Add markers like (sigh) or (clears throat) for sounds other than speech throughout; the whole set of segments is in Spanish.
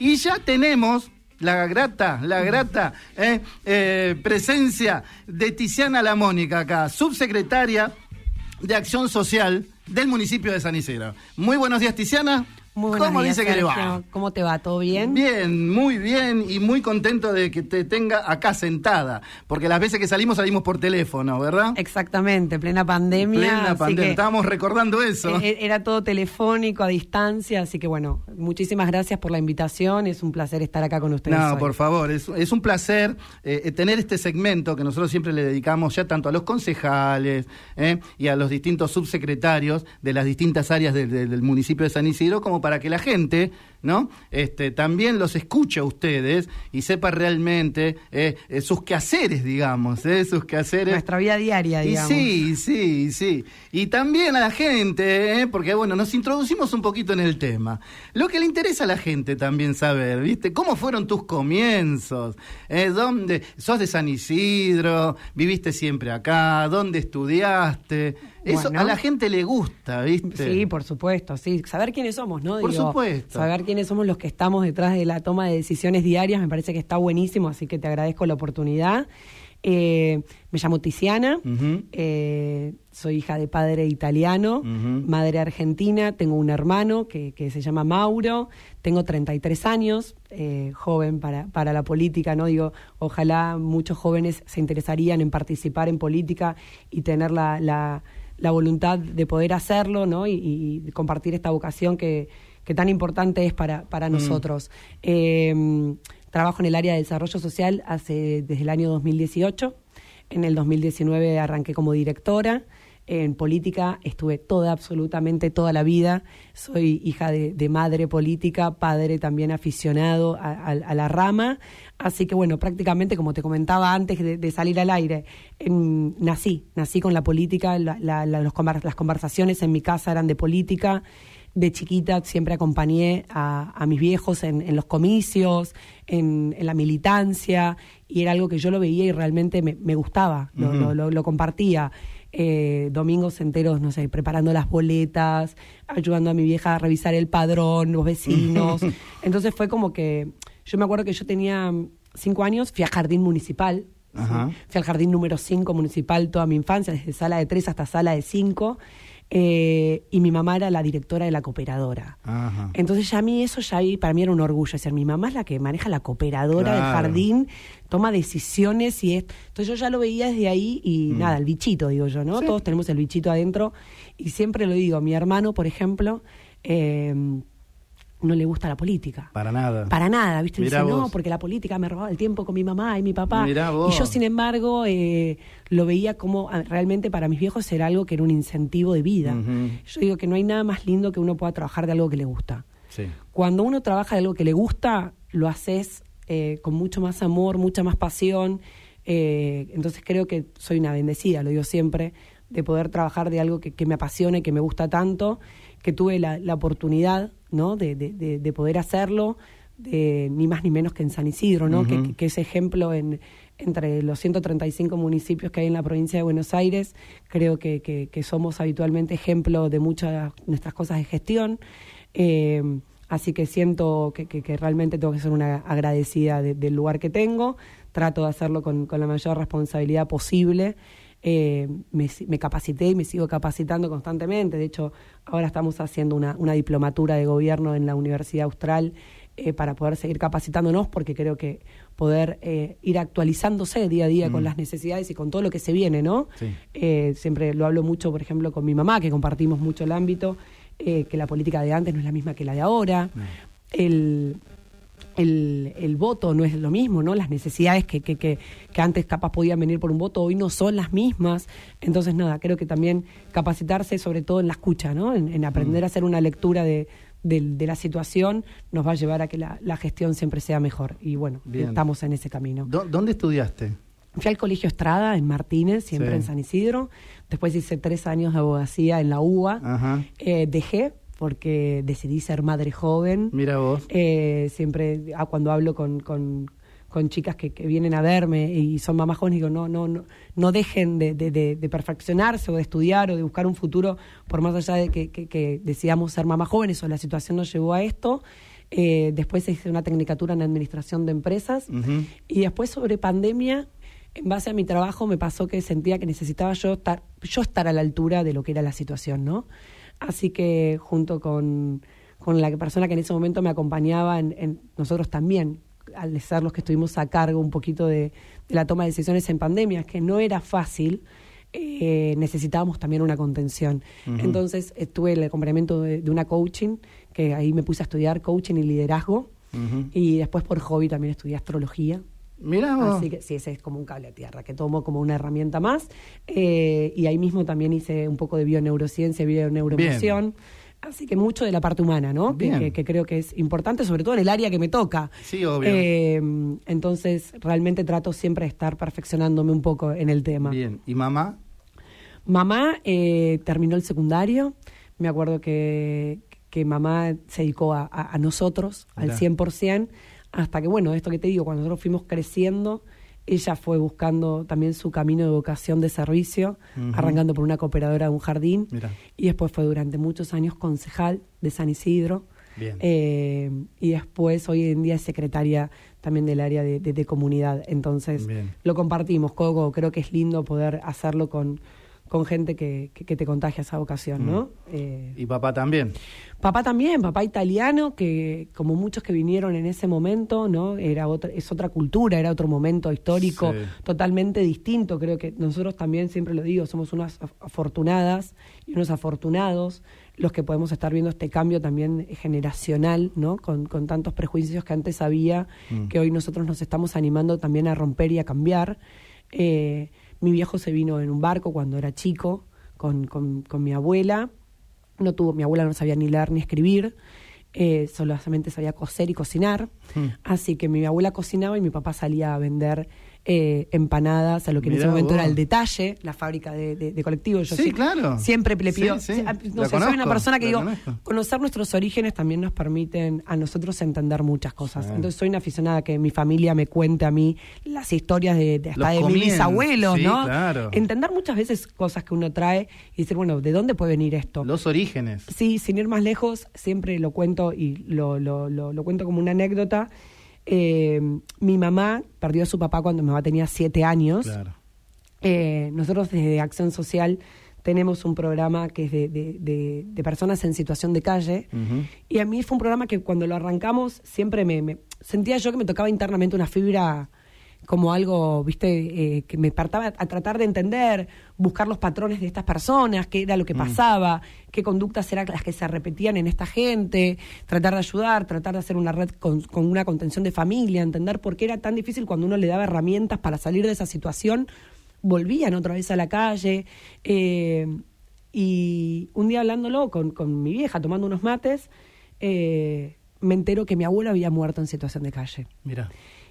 Y ya tenemos la grata, la grata eh, eh, presencia de Tiziana Lamónica acá, subsecretaria de Acción Social del municipio de San Isidro. Muy buenos días, Tiziana. Muy ¿Cómo días, dice que le va? ¿Cómo te va? ¿Todo bien? Bien, muy bien y muy contento de que te tenga acá sentada, porque las veces que salimos salimos por teléfono, ¿verdad? Exactamente, plena pandemia. Plena pandemia, estábamos recordando eso. eh, Era todo telefónico, a distancia, así que bueno, muchísimas gracias por la invitación, es un placer estar acá con ustedes. No, hoy. por favor, es, es un placer eh, eh, tener este segmento que nosotros siempre le dedicamos ya tanto a los concejales eh, y a los distintos subsecretarios de las distintas áreas del municipio de San Isidro, como para que la gente, ¿no? Este, también los escuche a ustedes y sepa realmente eh, eh, sus quehaceres, digamos, eh, sus quehaceres. Nuestra vida diaria, Y digamos. sí, sí, sí. Y también a la gente, ¿eh? porque bueno, nos introducimos un poquito en el tema. Lo que le interesa a la gente también saber, ¿viste? ¿Cómo fueron tus comienzos? ¿Dónde? ¿Sos de San Isidro? ¿Viviste siempre acá? ¿Dónde estudiaste? Eso Bueno. a la gente le gusta, ¿viste? Sí, por supuesto, sí. Saber quiénes somos, ¿no? Por supuesto. Saber quiénes somos los que estamos detrás de la toma de decisiones diarias, me parece que está buenísimo, así que te agradezco la oportunidad. Eh, me llamo Tiziana, eh, soy hija de padre italiano, madre argentina, tengo un hermano que, que se llama Mauro, tengo 33 años, eh, joven para, para la política, ¿no? Digo, ojalá muchos jóvenes se interesarían en participar en política y tener la, la, la voluntad de poder hacerlo, ¿no? Y, y compartir esta vocación que, que tan importante es para, para nosotros. Eh, trabajo en el área de desarrollo social hace desde el año 2018. En el 2019 arranqué como directora. En política estuve toda, absolutamente toda la vida. Soy hija de, de madre política, padre también aficionado a, a- a la rama. Así que bueno, prácticamente como te comentaba antes de, de salir al aire, en- nací, nací con la política, la- la- la- los las conversaciones en mi casa eran de política. De chiquita siempre acompañé a, a mis viejos en, en los comicios, en, en la militancia, y era algo que yo lo veía y realmente me, me gustaba, lo compartía. Eh, domingos enteros, no sé, preparando las boletas, ayudando a mi vieja a revisar el padrón, los vecinos. (laughs) Entonces fue como que, yo me acuerdo que yo tenía cinco años, fui a jardín municipal. Ajá. fui al jardín número 5 municipal toda mi infancia, desde sala de 3 hasta sala de 5, y mi mamá era la directora de la cooperadora. Ajá. Entonces ya a mí eso ya ahí para mí era un orgullo, es decir, mi mamá es la que maneja la cooperadora del Claro. jardín, toma decisiones y es, entonces yo ya lo veía desde ahí y nada, el bichito digo yo, ¿no? Mm. Sí. Todos tenemos el bichito adentro y siempre lo digo, mi hermano, por ejemplo, eh, no le gusta la política. Para nada. Para nada, ¿viste? Mirá Dice, no, porque la política me robaba el tiempo con mi mamá y mi papá. Mirá vos. Y yo, sin embargo, eh, lo veía como realmente para mis viejos era algo que era un incentivo de vida. Yo digo que no hay nada más lindo que uno pueda trabajar de algo que le gusta. Sí. Cuando uno trabaja de algo que le gusta, lo haces eh, con mucho más amor, mucha más pasión. eh, entonces creo que soy una bendecida, lo digo siempre, de poder trabajar de algo que, que me apasiona y que me gusta tanto, que tuve la, la oportunidad ¿no? de, de- de- de poder hacerlo, de, ni más ni menos que en San Isidro, ¿no? que, Ujú. que- que ese ejemplo en, entre los 135 municipios que hay en la provincia de Buenos Aires, creo que, que- que somos habitualmente ejemplo de muchas de nuestras cosas de gestión. Eh, así que siento que, que- que realmente tengo que ser una agradecida de- del lugar que tengo. Trato de hacerlo con, con la mayor responsabilidad posible. Eh, me, capacité y me sigo capacitando constantemente. De hecho, ahora estamos haciendo una, una diplomatura de gobierno en la Universidad Austral eh, para poder seguir capacitándonos, porque creo que poder eh, ir actualizándose día a día con Mm. las necesidades y con todo lo que se viene, ¿no? Sí. Eh, siempre lo hablo mucho, por ejemplo, con mi mamá, que compartimos mucho el ámbito, eh, que la política de antes no es la misma que la de ahora. El, el, el voto no es lo mismo, ¿no? Las necesidades que, que, que, que antes capaz podían venir por un voto hoy no son las mismas. Entonces, nada, creo que también capacitarse sobre todo en la escucha, ¿no? En, en aprender a hacer una lectura de, de, de la situación nos va a llevar a que la, la gestión siempre sea mejor. Y bueno, Bien. estamos en ese camino. ¿Dó- ¿Dónde estudiaste? Fui al Colegio Estrada en Martínez, siempre Sí. en San Isidro. Después hice tres años de abogacía en la UBA. Ajá. Eh, dejé porque decidí ser madre joven. Mira vos. Eh, siempre ah, cuando hablo con, con, con chicas que, que vienen a verme y son mamás jóvenes, digo, no, no, no, no dejen de, de- de- de perfeccionarse o de estudiar o de buscar un futuro, por más allá de que, que- que decidamos ser mamás jóvenes o la situación nos llevó a esto. Eh, después hice una tecnicatura en administración de empresas. Y después sobre pandemia, en base a mi trabajo, me pasó que sentía que necesitaba yo estar, yo estar a la altura de lo que era la situación, ¿no? Así que junto con, con la persona que en ese momento me acompañaba, en, nosotros también, al ser los que estuvimos a cargo un poquito de, la toma de decisiones en pandemia, que no era fácil, eh, necesitábamos también una contención. Entonces estuve el acompañamiento de, una coaching, que ahí me puse a estudiar coaching y liderazgo, y después por hobby también estudié astrología. Mira. Así que sí, ese es como un cable a tierra, que tomo como una herramienta más. Eh, y ahí mismo también hice un poco de bioneurociencia, bioneuroemoción. Así que mucho de la parte humana, ¿no? Que, creo que es importante, sobre todo en el área que me toca. Sí, obvio. Eh, entonces, realmente trato siempre de estar perfeccionándome un poco en el tema. Bien. ¿Y mamá? Mamá eh, terminó el secundario. Me acuerdo que, que mamá se dedicó a, a, nosotros al 100%, hasta que, bueno, esto que te digo, cuando nosotros fuimos creciendo, ella fue buscando también su camino de vocación de servicio, arrancando por una cooperadora de un jardín, y después fue durante muchos años concejal de San Isidro. Eh, y después hoy en día es secretaria también del área de, comunidad. Entonces lo compartimos, Coco. Creo que es lindo poder hacerlo con, con gente que, que, te contagia esa vocación, ¿no? Mm. Eh, ¿Y papá también? Papá también, papá italiano, que como muchos que vinieron en ese momento, ¿no? Era otra, es otra cultura, era otro momento histórico totalmente distinto. Creo que nosotros también, siempre lo digo, somos unas afortunadas y unos afortunados los que podemos estar viendo este cambio también generacional, ¿no? Con, con tantos prejuicios que antes había, mm. que hoy nosotros nos estamos animando también a romper y a cambiar. Eh, mi viejo se vino en un barco cuando era chico con, con, con mi abuela. No tuvo, mi abuela no sabía ni leer ni escribir. Eh, solamente sabía coser y cocinar. Hmm. Así que mi abuela cocinaba y mi papá salía a vender eh, empanadas, a lo que en ese momento era el detalle, la fábrica de, de, colectivos. Yo sí, claro. Siempre le pido. no sé, soy una persona que digo, conocer nuestros orígenes también nos permiten a nosotros entender muchas cosas. Entonces soy una aficionada que mi familia me cuente a mí las historias de, hasta de mis abuelos, ¿no? Entender muchas veces cosas que uno trae y decir, bueno, ¿de dónde puede venir esto? Los orígenes. Sí, sin ir más lejos, siempre lo cuento y lo, lo, lo, lo cuento como una anécdota eh, mi mamá perdió a su papá cuando mi mamá tenía siete años. Eh, nosotros desde Acción Social tenemos un programa que es de, personas en situación de calle. Y a mí fue un programa que cuando lo arrancamos siempre me, sentía yo que me tocaba internamente una fibra como algo, viste, eh, que me partaba a tratar de entender, buscar los patrones de estas personas, qué era lo que mm. pasaba, qué conductas eran las que se repetían en esta gente, tratar de ayudar, tratar de hacer una red con, una contención de familia, entender por qué era tan difícil cuando uno le daba herramientas para salir de esa situación, volvían otra vez a la calle. Eh, y un día hablándolo con, con, mi vieja, tomando unos mates, eh, me entero que mi abuelo había muerto en situación de calle. Mira.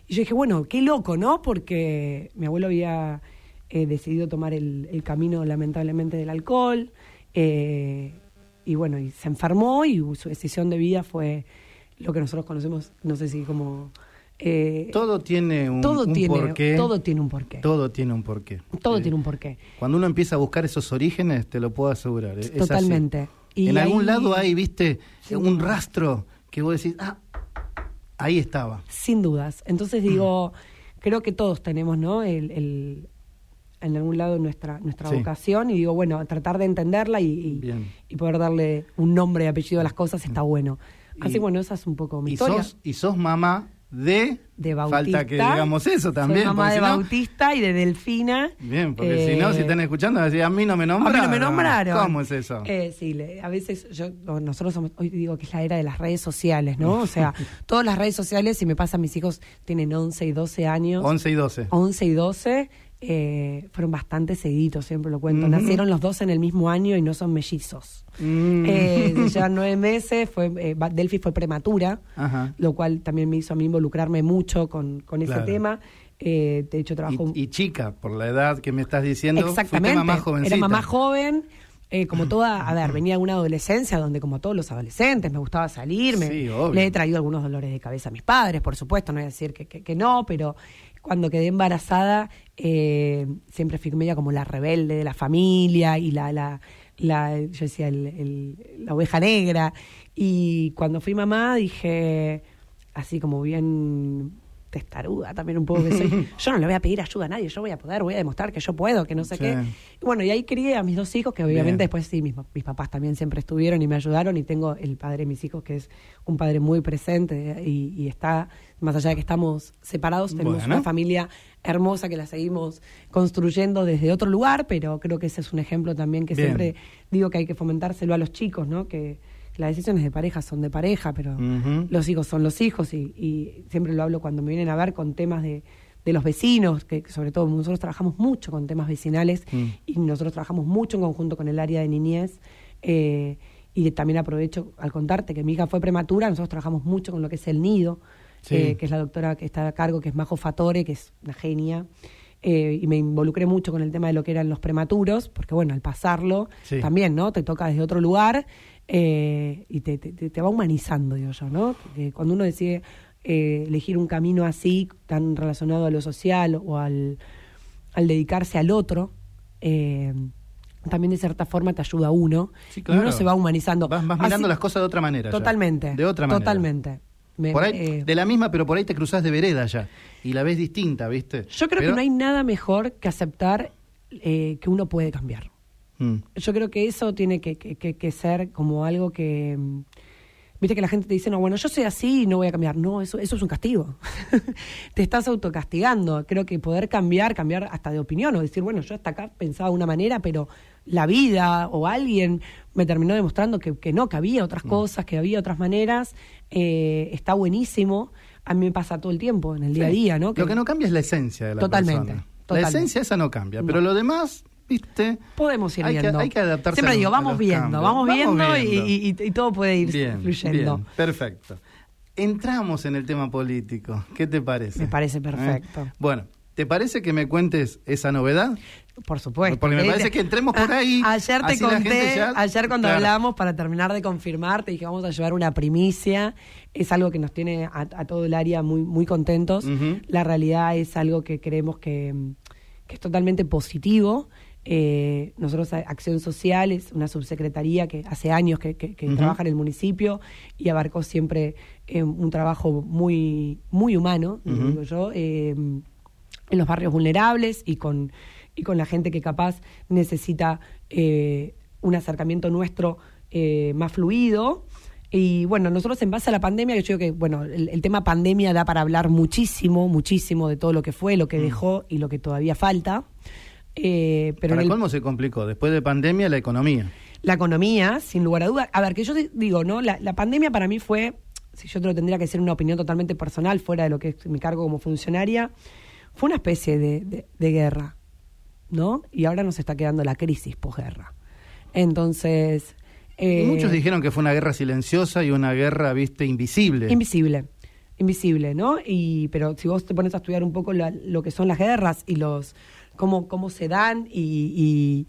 Y yo dije, bueno, qué loco, ¿no? Porque mi abuelo había eh, decidido tomar el, camino, lamentablemente, del alcohol. Eh, y bueno, y se enfermó y su decisión de vida fue lo que nosotros conocemos, no sé si como... Eh, todo tiene un, todo tiene, porqué. Todo tiene un porqué. Todo tiene un porqué. Todo tiene un porqué. Cuando uno empieza a buscar esos orígenes, te lo puedo asegurar. Totalmente. en algún lado hay, viste, un rastro que vos decís, ah, Ahí estaba. Sin dudas. Entonces digo, creo que todos tenemos, ¿no? El, en algún lado nuestra nuestra vocación y digo, bueno, tratar de entenderla y, y, poder darle un nombre y apellido a las cosas está bueno. Así bueno, esa es un poco mi y historia. Sos, y sos mamá de, de Bautista. Falta que digamos eso también. Soy mamá de Bautista y de Delfina. Bien, porque si no, si eh, están escuchando, decir, a mí no me nombraron. A mí no me nombraron. ¿Cómo es eso? Eh, sí, a veces yo, nosotros somos, hoy digo que es la era de las redes sociales, ¿no? O sea, (laughs) todas las redes sociales, si me pasa, mis hijos tienen 11 y 12 años. 11 y 12. 11 y 12 eh, fueron bastante seguidos, siempre lo cuento. Nacieron los dos en el mismo año y no son mellizos. Mm. Eh, ya (laughs) nueve meses, fue eh, Delphi fue prematura, lo cual también me hizo a mí involucrarme mucho con, con ese tema. Eh, de hecho, trabajo... Y, chica, por la edad que me estás diciendo, Exactamente. mamá jovencita. Era mamá joven. Eh, como toda, (clears throat) a ver, venía de una adolescencia donde como todos los adolescentes me gustaba salir, me, le he traído algunos dolores de cabeza a mis padres, por supuesto, no voy a decir que, que, que no, pero cuando quedé embarazada, eh, siempre fui media como la rebelde de la familia y la, la, la, yo decía, la oveja negra. Y cuando fui mamá dije, así como bien testaruda también un poco que soy. (laughs) Yo no le voy a pedir ayuda a nadie, yo voy a poder, voy a demostrar que yo puedo, que no sé qué. Y bueno, y ahí crié a mis dos hijos, que obviamente después sí, mis, mis, papás también siempre estuvieron y me ayudaron, y tengo el padre de mis hijos, que es un padre muy presente y, está, más allá de que estamos separados, tenemos una familia hermosa que la seguimos construyendo desde otro lugar, pero creo que ese es un ejemplo también que siempre digo que hay que fomentárselo a los chicos, ¿no? Que las decisiones de pareja son de pareja, pero los hijos son los hijos y, siempre lo hablo cuando me vienen a ver con temas de, los vecinos, que sobre todo nosotros trabajamos mucho con temas vecinales mm. y nosotros trabajamos mucho en conjunto con el área de niñez. Eh, y también aprovecho al contarte que mi hija fue prematura, nosotros trabajamos mucho con lo que es el nido, eh, que es la doctora que está a cargo, que es Majo Fatore, que es una genia. Eh, y me involucré mucho con el tema de lo que eran los prematuros, porque bueno, al pasarlo también, ¿no? Te toca desde otro lugar eh, y te, te, va humanizando, digo yo, ¿no? Porque cuando uno decide eh, elegir un camino así, tan relacionado a lo social o al, al dedicarse al otro, eh, también de cierta forma te ayuda a uno. y uno se va humanizando. Vas, mirando las cosas de otra manera. Totalmente. De otra manera. Totalmente. de la misma, pero por ahí te cruzas de vereda ya. Y la ves distinta, ¿viste? Yo creo que no hay nada mejor que aceptar que uno puede cambiar. Mm. Yo creo que eso tiene que, que, ser como algo que... Mm, viste que la gente te dice, no, bueno, yo soy así y no voy a cambiar. No, eso, eso es un castigo. (laughs) te estás autocastigando. Creo que poder cambiar, cambiar hasta de opinión o decir, bueno, yo hasta acá pensaba de una manera, pero la vida o alguien me terminó demostrando que, que no, que había otras mm. cosas, que había otras maneras. Eh, está buenísimo. A mí me pasa todo el tiempo, en el día a día, ¿no? lo que no cambia es la esencia de la totalmente, persona. La esencia esa no cambia, pero lo demás ¿viste? Podemos ir hay viendo. Que, hay que adaptarse Siempre digo, vamos viendo, vamos, viendo, Y, todo puede ir fluyendo. Bien, perfecto. Entramos en el tema político. ¿Qué te parece? Me parece perfecto. ¿Eh? Bueno, ¿te parece que me cuentes esa novedad? Por supuesto. Porque me parece que entremos por ahí. ayer te conté, ayer cuando hablamos, para terminar de confirmar, te dije vamos a llevar una primicia. Es algo que nos tiene a, todo el área muy, muy contentos. La realidad es algo que creemos que, que es totalmente positivo eh, nosotros, Acción Social, es una subsecretaría que hace años que, trabaja en el municipio y abarcó siempre eh, un trabajo muy, muy humano, digo yo, eh, en los barrios vulnerables y con, y con la gente que capaz necesita un acercamiento nuestro más fluido. Y bueno, nosotros en base a la pandemia, yo creo que, bueno, el, tema pandemia da para hablar muchísimo, muchísimo de todo lo que fue, lo que mm. dejó y lo que todavía falta. Eh, pero ¿Para cómo se complicó? Después de pandemia, la economía. La economía, sin lugar a dudas. A ver, que yo digo, ¿no? La, pandemia para mí fue, si yo te lo tendría que ser una opinión totalmente personal, fuera de lo que es mi cargo como funcionaria, fue una especie de, guerra, ¿no? Y ahora nos está quedando la crisis posguerra. Entonces. Eh, muchos dijeron que fue una guerra silenciosa y una guerra, viste, invisible. Invisible invisible, ¿no? Y pero si vos te pones a estudiar un poco lo que son las guerras y los cómo, cómo se dan y,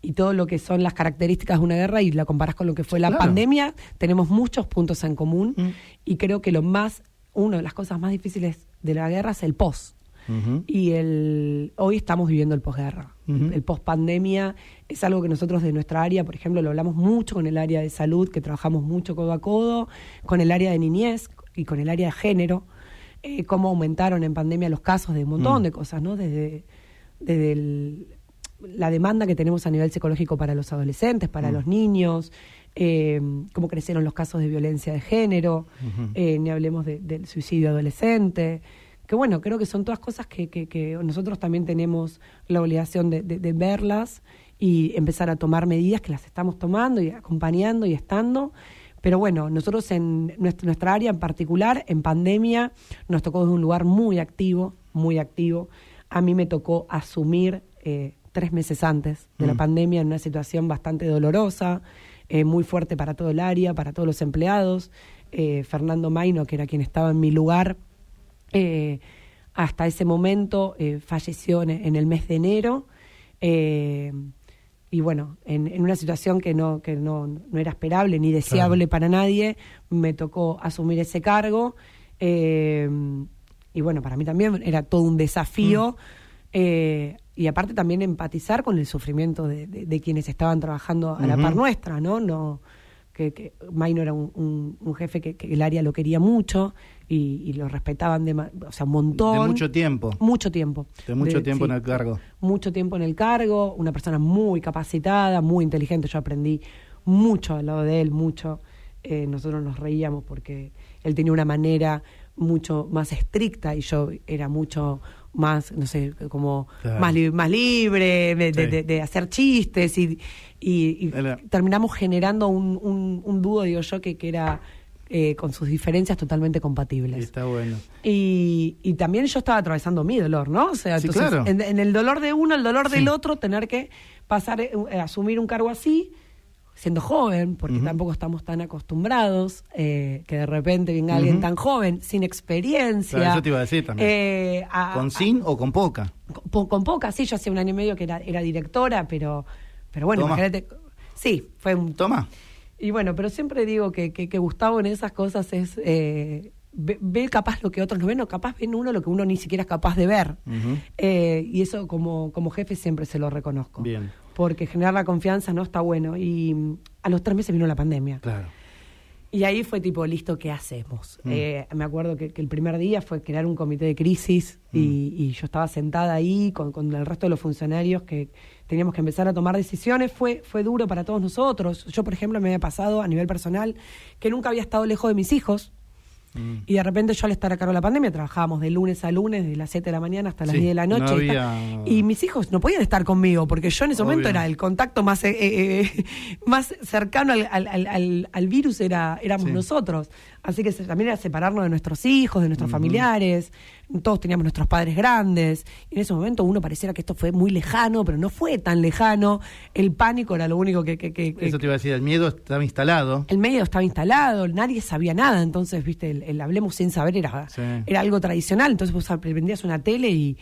y, todo lo que son las características de una guerra y la comparas con lo que fue la pandemia, tenemos muchos puntos en común mm. y creo que lo más, una de las cosas más difíciles de la guerra es el post. Y el, hoy estamos viviendo el posguerra. El post pandemia es algo que nosotros de nuestra área, por ejemplo, lo hablamos mucho con el área de salud, que trabajamos mucho codo a codo, con el área de niñez y con el área de género, eh, cómo aumentaron en pandemia los casos de un montón mm. de cosas, ¿no? Desde desde la demanda que tenemos a nivel psicológico para los adolescentes, para mm. los niños, eh, cómo crecieron los casos de violencia de género, eh, ni hablemos del suicidio adolescente. Que bueno, creo que son todas cosas que, nosotros también tenemos la obligación de, verlas y empezar a tomar medidas que las estamos tomando y acompañando y estando. Pero bueno, nosotros en nuestra, nuestra área en particular, en pandemia, nos tocó desde un lugar muy activo, muy activo a mí me tocó asumir eh, tres meses antes de la mm. pandemia en una situación bastante dolorosa, eh, muy fuerte para todo el área, para todos los empleados. Eh, Fernando Maino, que era quien estaba en mi lugar, hasta ese momento falleció en, el mes de enero. y bueno, en, una situación que no, que no, no era esperable ni deseable para nadie, me tocó asumir ese cargo y bueno, para mí también era todo un desafío. Mm. Eh, y aparte también empatizar con el sufrimiento de, de- de quienes estaban trabajando a la par nuestra, ¿no? no que, que Maino era un, un- un jefe que, que el área lo quería mucho y, y lo respetaban de, o sea, un montón. De mucho tiempo. Mucho tiempo. De mucho tiempo en el cargo. Mucho tiempo en el cargo, una persona muy capacitada, muy inteligente. Yo aprendí mucho al lado de él, mucho. Eh, nosotros nos reíamos porque él tenía una manera mucho más estricta y yo era mucho más, no sé, como Claro. más, li- más libre de, de- Sí. de- de hacer chistes y, y- y terminamos generando un, un, un dúo, digo yo, que, que era eh, con sus diferencias totalmente compatibles. Está bueno. Y, y también yo estaba atravesando mi dolor, ¿no? O sea, Sí, entonces, claro. en, en el dolor de uno, el dolor Sí. del otro, tener que pasar, eh, eh, asumir un cargo así, siendo joven, porque tampoco estamos tan acostumbrados, eh, que de repente venga alguien tan joven, sin experiencia. Claro, eso te iba a decir también. eh, a- ¿Con a- sin o con poca? con, con poca, sí, yo hacía un año y medio que era, era directora, pero, pero bueno, Toma. imagínate. Sí, fue un Toma. y bueno, pero siempre digo que, que, que Gustavo en esas cosas es. eh, ve, ve capaz lo que otros no ven, o capaz ven uno lo que uno ni siquiera es capaz de ver. Eh, y eso como, como jefe siempre se lo reconozco. Bien. Porque generar la confianza no está bueno. Y mm, a los tres meses vino la pandemia. Claro. Y ahí fue tipo, listo, ¿qué hacemos? Mm. Eh, me acuerdo que, que el primer día fue crear un comité de crisis Mm. y, y yo estaba sentada ahí con, con el resto de los funcionarios que teníamos que empezar a tomar decisiones. Fue, fue duro para todos nosotros. Yo, por ejemplo, me había pasado a nivel personal que nunca había estado lejos de mis hijos. Mm. Y de repente yo al estar a cargo de la pandemia trabajábamos de lunes a lunes, de las 7 de la mañana hasta las Sí, 10 de la no noche. y, había- ta- y mis hijos no podían estar conmigo porque yo en ese momento era el contacto más, eh, eh, eh, (laughs) más cercano al, al- al- virus, era, éramos Sí. nosotros. Así que también era separarnos de nuestros hijos, de nuestros familiares. Todos teníamos nuestros padres grandes. Y en ese momento uno pareciera que esto fue muy lejano, pero no fue tan lejano. El pánico era lo único que... que- que- que- Eso te iba a decir, el miedo estaba instalado. el medio estaba instalado, nadie sabía nada, entonces, viste, el, el hablemos sin saber era, Sí. era algo tradicional, entonces vos prendías una tele y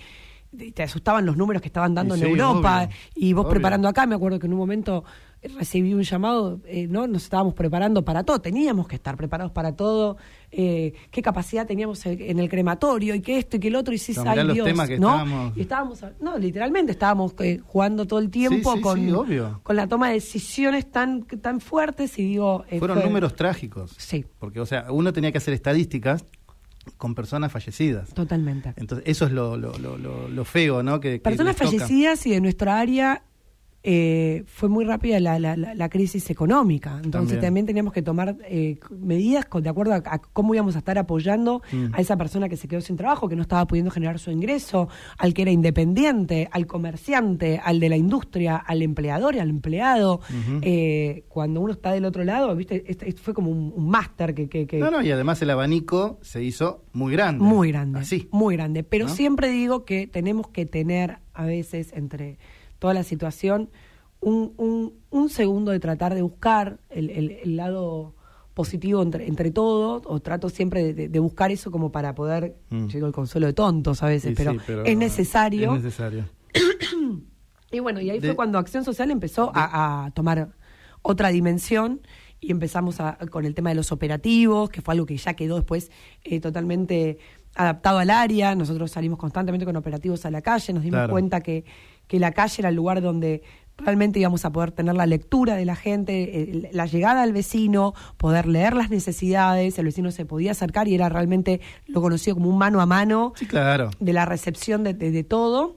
y te asustaban los números que estaban dando Y en sí, Europa obvio, y vos obvio. preparando acá, me acuerdo que en un momento recibí un llamado, eh, ¿no? Nos estábamos preparando para todo, teníamos que estar preparados para todo, eh, qué capacidad teníamos en el crematorio y qué esto y qué el otro, y si No, ay mirá los Dios, temas que ¿no? estábamos- Y estábamos, no, literalmente estábamos eh, jugando todo el tiempo Sí, sí, con, sí, obvio. con la toma de decisiones tan, tan fuertes y digo... Fueron fue- números trágicos. Sí, Porque, o sea, uno tenía que hacer estadísticas con personas fallecidas. totalmente. Entonces, eso es lo, lo, lo, feo, ¿no? Que, que Personas fallecidas y de nuestra área eh, fue muy rápida la, la, la- crisis económica. Entonces También. también, teníamos que tomar eh, medidas con- de acuerdo a, a cómo íbamos a estar apoyando Mm. a esa persona que se quedó sin trabajo, que no estaba pudiendo generar su ingreso, al que era independiente, al comerciante, al de la industria, al empleador y al empleado. Eh, cuando uno está del otro lado, viste, este, este fue como un, un máster que, que, que- No, no, y además el abanico se hizo muy grande. Muy grande. Así. Muy grande. Pero ¿No? siempre digo que tenemos que tener a veces entre toda la situación un, un, un segundo de tratar de buscar el, el- el lado positivo entre, entre todos, o trato siempre de, buscar eso como para poder, Mm. digo el consuelo de tontos a veces, pero, sí, pero es necesario. Es necesario. (coughs) Y bueno, y ahí De- fue cuando Acción Social empezó a, a tomar otra dimensión y empezamos a- con el tema de los operativos, que fue algo que ya quedó después eh, totalmente adaptado al área. Nosotros salimos constantemente con operativos a la calle, nos dimos Claro. cuenta que, que la calle era el lugar donde realmente íbamos a poder tener la lectura de la gente, la llegada al vecino, poder leer las necesidades, el vecino se podía acercar y era realmente lo conocido como un mano a mano Sí, claro. de la recepción de, de- de todo.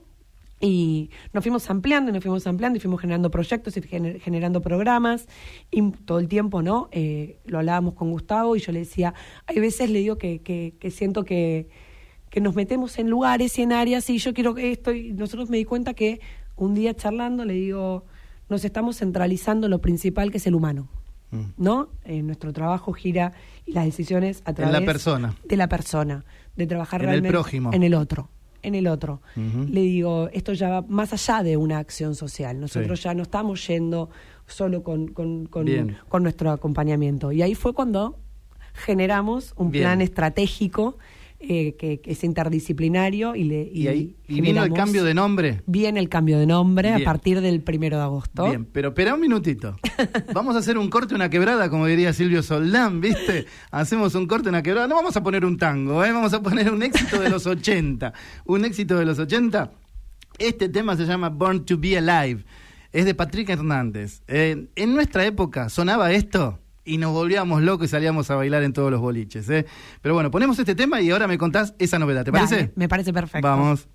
Y nos fuimos ampliando, y nos fuimos ampliando y fuimos generando proyectos y gener- generando programas. Y todo el tiempo, ¿no? Eh, lo hablábamos con Gustavo y yo le decía, hay veces le digo que, que, que siento que, que nos metemos en lugares y en áreas y yo quiero que esto. Y nosotros me di cuenta que un día charlando le digo, nos estamos centralizando lo principal que es el humano. Mm. ¿no? Eh, nuestro trabajo gira y las decisiones a En través la persona. de la persona, de trabajar En el realmente prójimo. en el otro, en el otro. Le digo, esto ya va más allá de una acción social. Nosotros Sí. ya no estamos yendo solo con, con, con, con nuestro acompañamiento. Y ahí fue cuando generamos un Bien. plan estratégico eh, que, que es interdisciplinario y le Y, ahí y vino el cambio de nombre. Viene el cambio de nombre Bien. a partir del primero de agosto. Bien, pero espera un minutito. Vamos a hacer un corte, una quebrada, como diría Silvio Soldán, ¿viste? Hacemos un corte, una quebrada. No vamos a poner un tango, ¿eh? Vamos a poner un éxito de los 80. Un éxito de los 80. Este tema se llama Born to Be Alive. Es de Patrick Hernández. Eh, en nuestra época sonaba esto y nos volvíamos locos y salíamos a bailar en todos los boliches. ¿eh? Pero bueno, ponemos este tema y ahora me contás esa novedad. ¿Te parece? Dale, me parece perfecto. Vamos.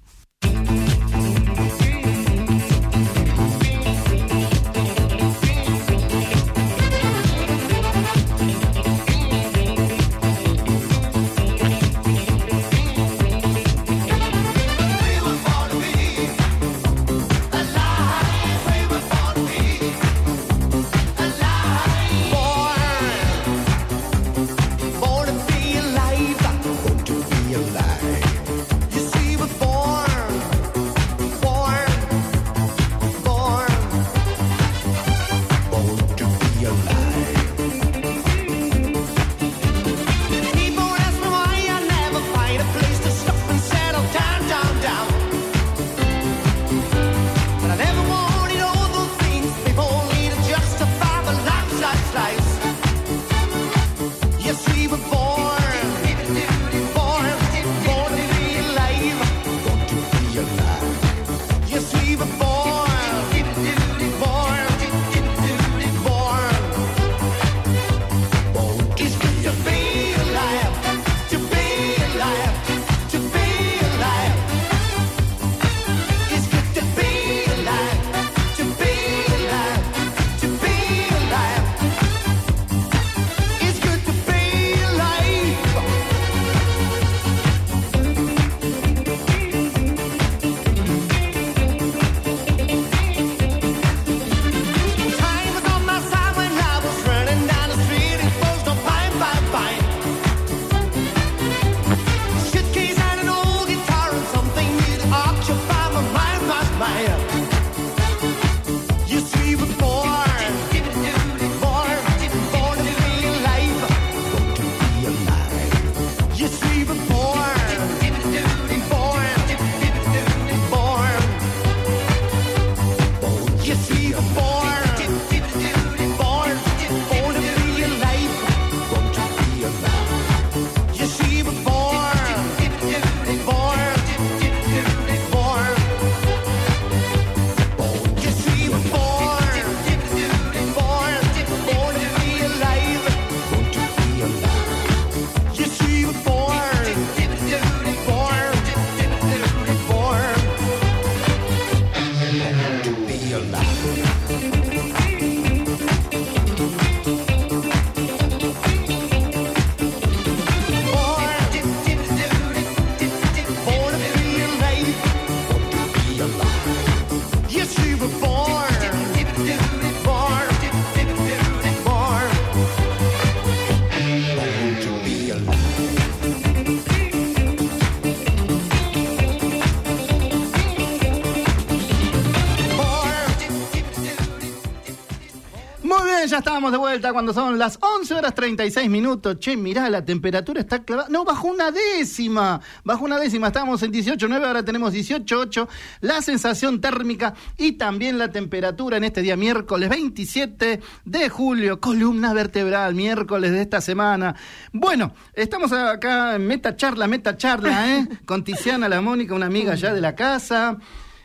Vuelta cuando son las 11 horas 36 minutos. Che, mirá, la temperatura está clavada. No, bajó una décima. Bajó una décima. Estábamos en 18.9, ahora tenemos 18.8. La sensación térmica y también la temperatura en este día miércoles 27 de julio. Columna vertebral, miércoles de esta semana. Bueno, estamos acá en Meta Charla, Meta Charla, ¿eh? (laughs) Con Tiziana La Mónica, una amiga ya de la casa.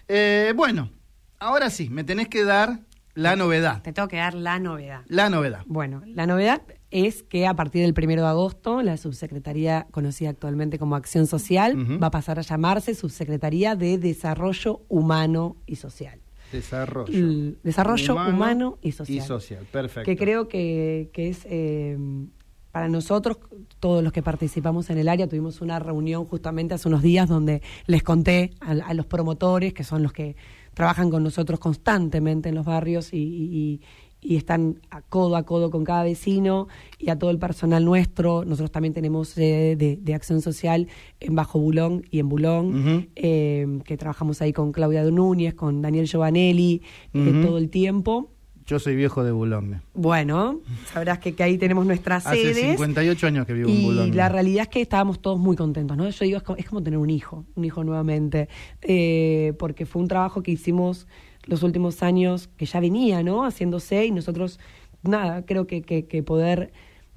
Eh, bueno, ahora sí, me tenés que dar la novedad. Te tengo que dar la novedad. La novedad. Bueno, la novedad es que a partir del primero de agosto la subsecretaría conocida actualmente como Acción Social va a pasar a llamarse Subsecretaría de Desarrollo Humano y Social. Desarrollo. Desarrollo humano, y social. Y social, perfecto. Que creo que, que es eh, para nosotros, todos los que participamos en el área, tuvimos una reunión justamente hace unos días donde les conté a, a los promotores, que son los que trabajan con nosotros constantemente en los barrios y, y- y están a codo a codo con cada vecino y a todo el personal nuestro. Nosotros también tenemos sede de, de acción social en Bajo Bulón y en Bulón, eh, que trabajamos ahí con Claudia Núñez, con Daniel Giovanelli, eh, todo el tiempo. Yo soy viejo de Boulogne. Bueno, sabrás que, que ahí tenemos nuestras Hace sedes. 58 años que vivo en Y Boulogne. la realidad es que estábamos todos muy contentos, ¿no? Yo digo, es como, es como tener un hijo, un hijo nuevamente, eh, porque fue un trabajo que hicimos los últimos años, que ya venía, ¿no? Haciéndose y nosotros, nada, creo que, que, que poder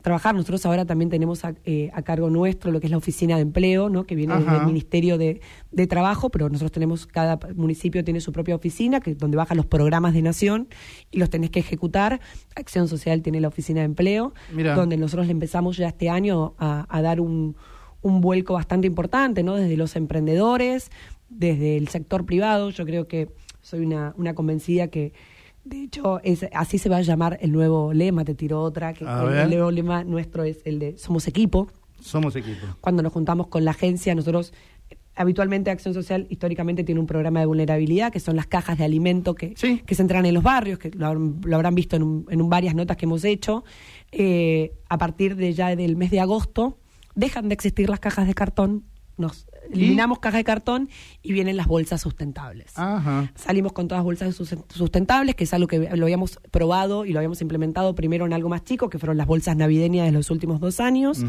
trabajar. Nosotros ahora también tenemos a, eh, a cargo nuestro lo que es la oficina de empleo, ¿no? que viene Ajá. desde el Ministerio de, de Trabajo, pero nosotros tenemos, cada municipio tiene su propia oficina, que donde bajan los programas de nación y los tenés que ejecutar. Acción Social tiene la oficina de empleo, Mira. donde nosotros le empezamos ya este año a, a dar un, un vuelco bastante importante, ¿no? Desde los emprendedores, desde el sector privado. Yo creo que soy una, una convencida que, de hecho, es, así se va a llamar el nuevo lema, te tiro otra, que A el, ver. nuevo lema nuestro es el de Somos Equipo. Somos equipo. Cuando nos juntamos con la agencia, nosotros eh, habitualmente Acción Social históricamente tiene un programa de vulnerabilidad, que son las cajas de alimento que, Sí. que se entran en los barrios, que lo, habrán- lo habrán visto en, un- en un varias notas que hemos hecho. Eh, a partir de ya del mes de agosto, dejan de existir las cajas de cartón, nos eliminamos cajas de cartón y vienen las bolsas sustentables. Ajá. Salimos con todas bolsas sus- sustentables, que es algo que lo habíamos probado y lo habíamos implementado primero en algo más chico, que fueron las bolsas navideñas de los últimos dos años.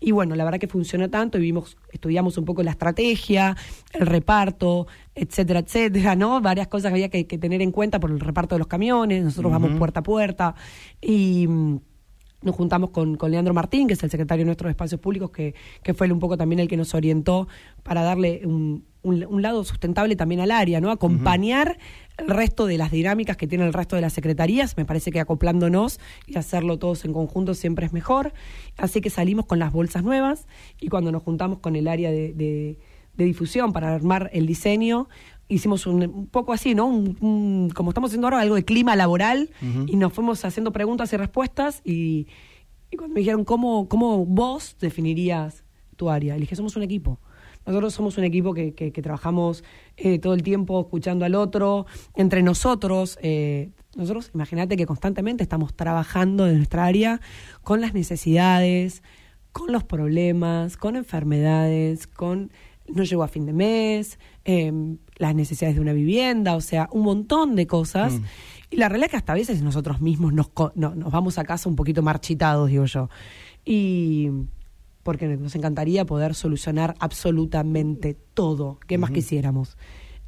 Y bueno, la verdad que funciona tanto y vimos, estudiamos un poco la estrategia, el reparto, etcétera, etcétera, ¿no? Varias cosas que había que, que tener en cuenta por el reparto de los camiones, nosotros vamos puerta a puerta y... nos juntamos con, con Leandro Martín, que es el secretario de nuestros espacios públicos, que, que fue un poco también el que nos orientó para darle un, un- un lado sustentable también al área, ¿no? Acompañar el resto de las dinámicas que tiene el resto de las secretarías. Me parece que acoplándonos y hacerlo todos en conjunto siempre es mejor. Así que salimos con las bolsas nuevas y cuando nos juntamos con el área de, de- de difusión para armar el diseño, hicimos un, un poco así, ¿no? Un- un- como estamos haciendo ahora, algo de clima laboral y nos fuimos haciendo preguntas y respuestas y, y cuando me dijeron, ¿cómo, ¿cómo vos definirías tu área? Le dije, somos un equipo. Nosotros somos un equipo que, que- que trabajamos eh, todo el tiempo escuchando al otro, entre nosotros. eh, nosotros, imagínate que constantemente estamos trabajando en nuestra área con las necesidades, con los problemas, con enfermedades, con no llegó a fin de mes, eh, las necesidades de una vivienda, o sea, un montón de cosas. Mm. Y la realidad es que hasta a veces nosotros mismos nos, no- nos vamos a casa un poquito marchitados, digo yo. Y porque nos encantaría poder solucionar absolutamente todo, ¿qué más quisiéramos?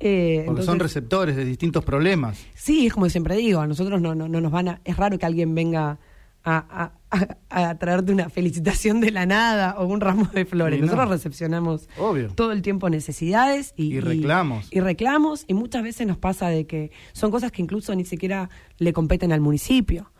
Eh, Porque son receptores de distintos problemas. Sí, es como siempre digo, a nosotros no, no, no nos van a... Es raro que alguien venga a, a- a- traerte una felicitación de la nada o un ramo de flores. No. Nosotros recepcionamos Obvio. todo el tiempo necesidades y, Y reclamos. Y, reclamos y muchas veces nos pasa de que son cosas que incluso ni siquiera le competen al municipio.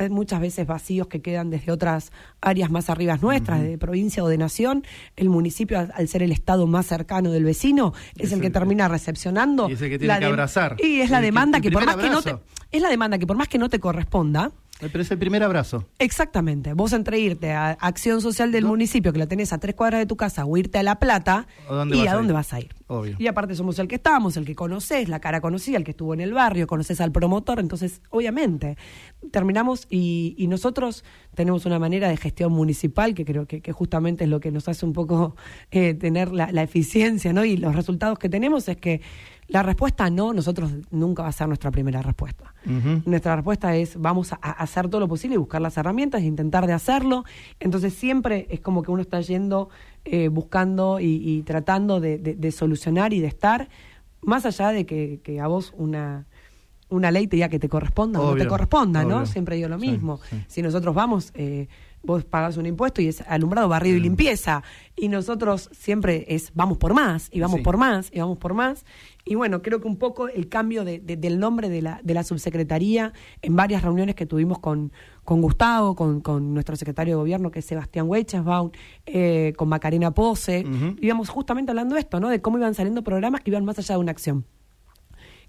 Hay muchas veces vacíos que quedan desde otras áreas más arriba nuestras, de provincia o de nación. El municipio, al, al ser el estado más cercano del vecino, es, Es el que termina recepcionando. y es el que tiene la que abrazar. Y es la El que- demanda que por más que no te, es la demanda que por más que no te corresponda, Pero es el primer abrazo. Exactamente. Vos entre irte a Acción Social del municipio, que la tenés a tres cuadras de tu casa, o irte a La Plata, ¿A dónde y vas a a dónde ir? vas a ir. Obvio. Y aparte somos el que estamos, el que conoces, la cara conocida, el que estuvo en el barrio, conoces al promotor, entonces, obviamente, terminamos y, y nosotros tenemos una manera de gestión municipal que creo que, que justamente es lo que nos hace un poco eh, tener la, la eficiencia, ¿no? Y los resultados que tenemos es que la respuesta no, nosotros nunca va a ser nuestra primera respuesta. Nuestra respuesta es vamos a, hacer todo lo posible y buscar las herramientas e intentar de hacerlo. Entonces siempre es como que uno está yendo, eh, buscando y, y tratando de, de- de solucionar y de estar, más allá de que, que a vos una, una ley te diga que te corresponda o no te corresponda, ¿no? Siempre digo lo Sí, mismo. sí. Si nosotros vamos... eh, Vos pagás un impuesto y es alumbrado, barrido y limpieza. Y nosotros siempre es vamos por más, y vamos Sí. por más, y vamos por más. Y bueno, creo que un poco el cambio de- de- del nombre de la, de la subsecretaría en varias reuniones que tuvimos con, con Gustavo, con, con nuestro secretario de gobierno, que es Sebastián Weichesbaum, eh, con Macarena Pose, íbamos justamente hablando de esto, ¿no? De cómo iban saliendo programas que iban más allá de una acción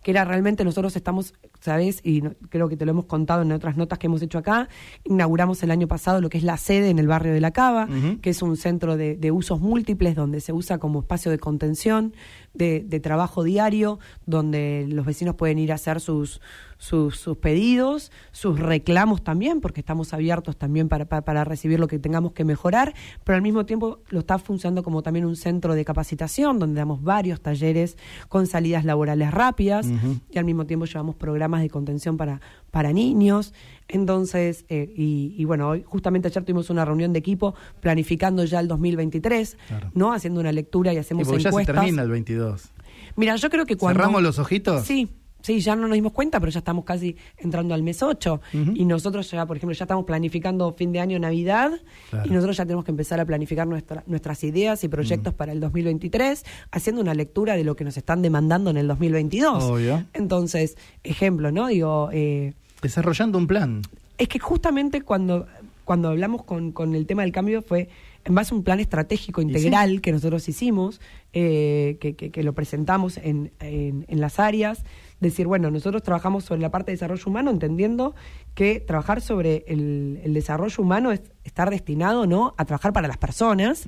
que era realmente nosotros estamos, ¿sabes? Y no- creo que te lo hemos contado en otras notas que hemos hecho acá, inauguramos el año pasado lo que es la sede en el barrio de La Cava, que es un centro de, de usos múltiples donde se usa como espacio de contención, de, de trabajo diario, donde los vecinos pueden ir a hacer sus, sus, sus pedidos, sus reclamos también, porque estamos abiertos también para, para, para recibir lo que tengamos que mejorar, pero al mismo tiempo lo está funcionando como también un centro de capacitación, donde damos varios talleres con salidas laborales rápidas y al mismo tiempo llevamos programas de contención para, para niños. Entonces, eh, y, y bueno, hoy justamente ayer tuvimos una reunión de equipo planificando ya el 2023, Claro. ¿no? Haciendo una lectura y hacemos porque ya se encuestas. termina el 22. Mira, yo creo que cuando... ¿Cerramos los ojitos? Sí, Sí, ya no nos dimos cuenta, pero ya estamos casi entrando al mes 8. Ujú. Y nosotros ya, por ejemplo, ya estamos planificando fin de año, Navidad, Claro. y nosotros ya tenemos que empezar a planificar nuestra- nuestras ideas y proyectos para el 2023, haciendo una lectura de lo que nos están demandando en el 2022. Obvio. Entonces, ejemplo, ¿no? Digo, eh, Desarrollando un plan. es que justamente cuando, cuando hablamos con, con el tema del cambio fue en base a un plan estratégico sí. integral que nosotros hicimos, eh, que, que- que lo presentamos en, en- en las áreas. Decir, bueno, nosotros trabajamos sobre la parte de desarrollo humano, entendiendo que trabajar sobre el, el desarrollo humano es estar destinado ¿no? a trabajar para las personas,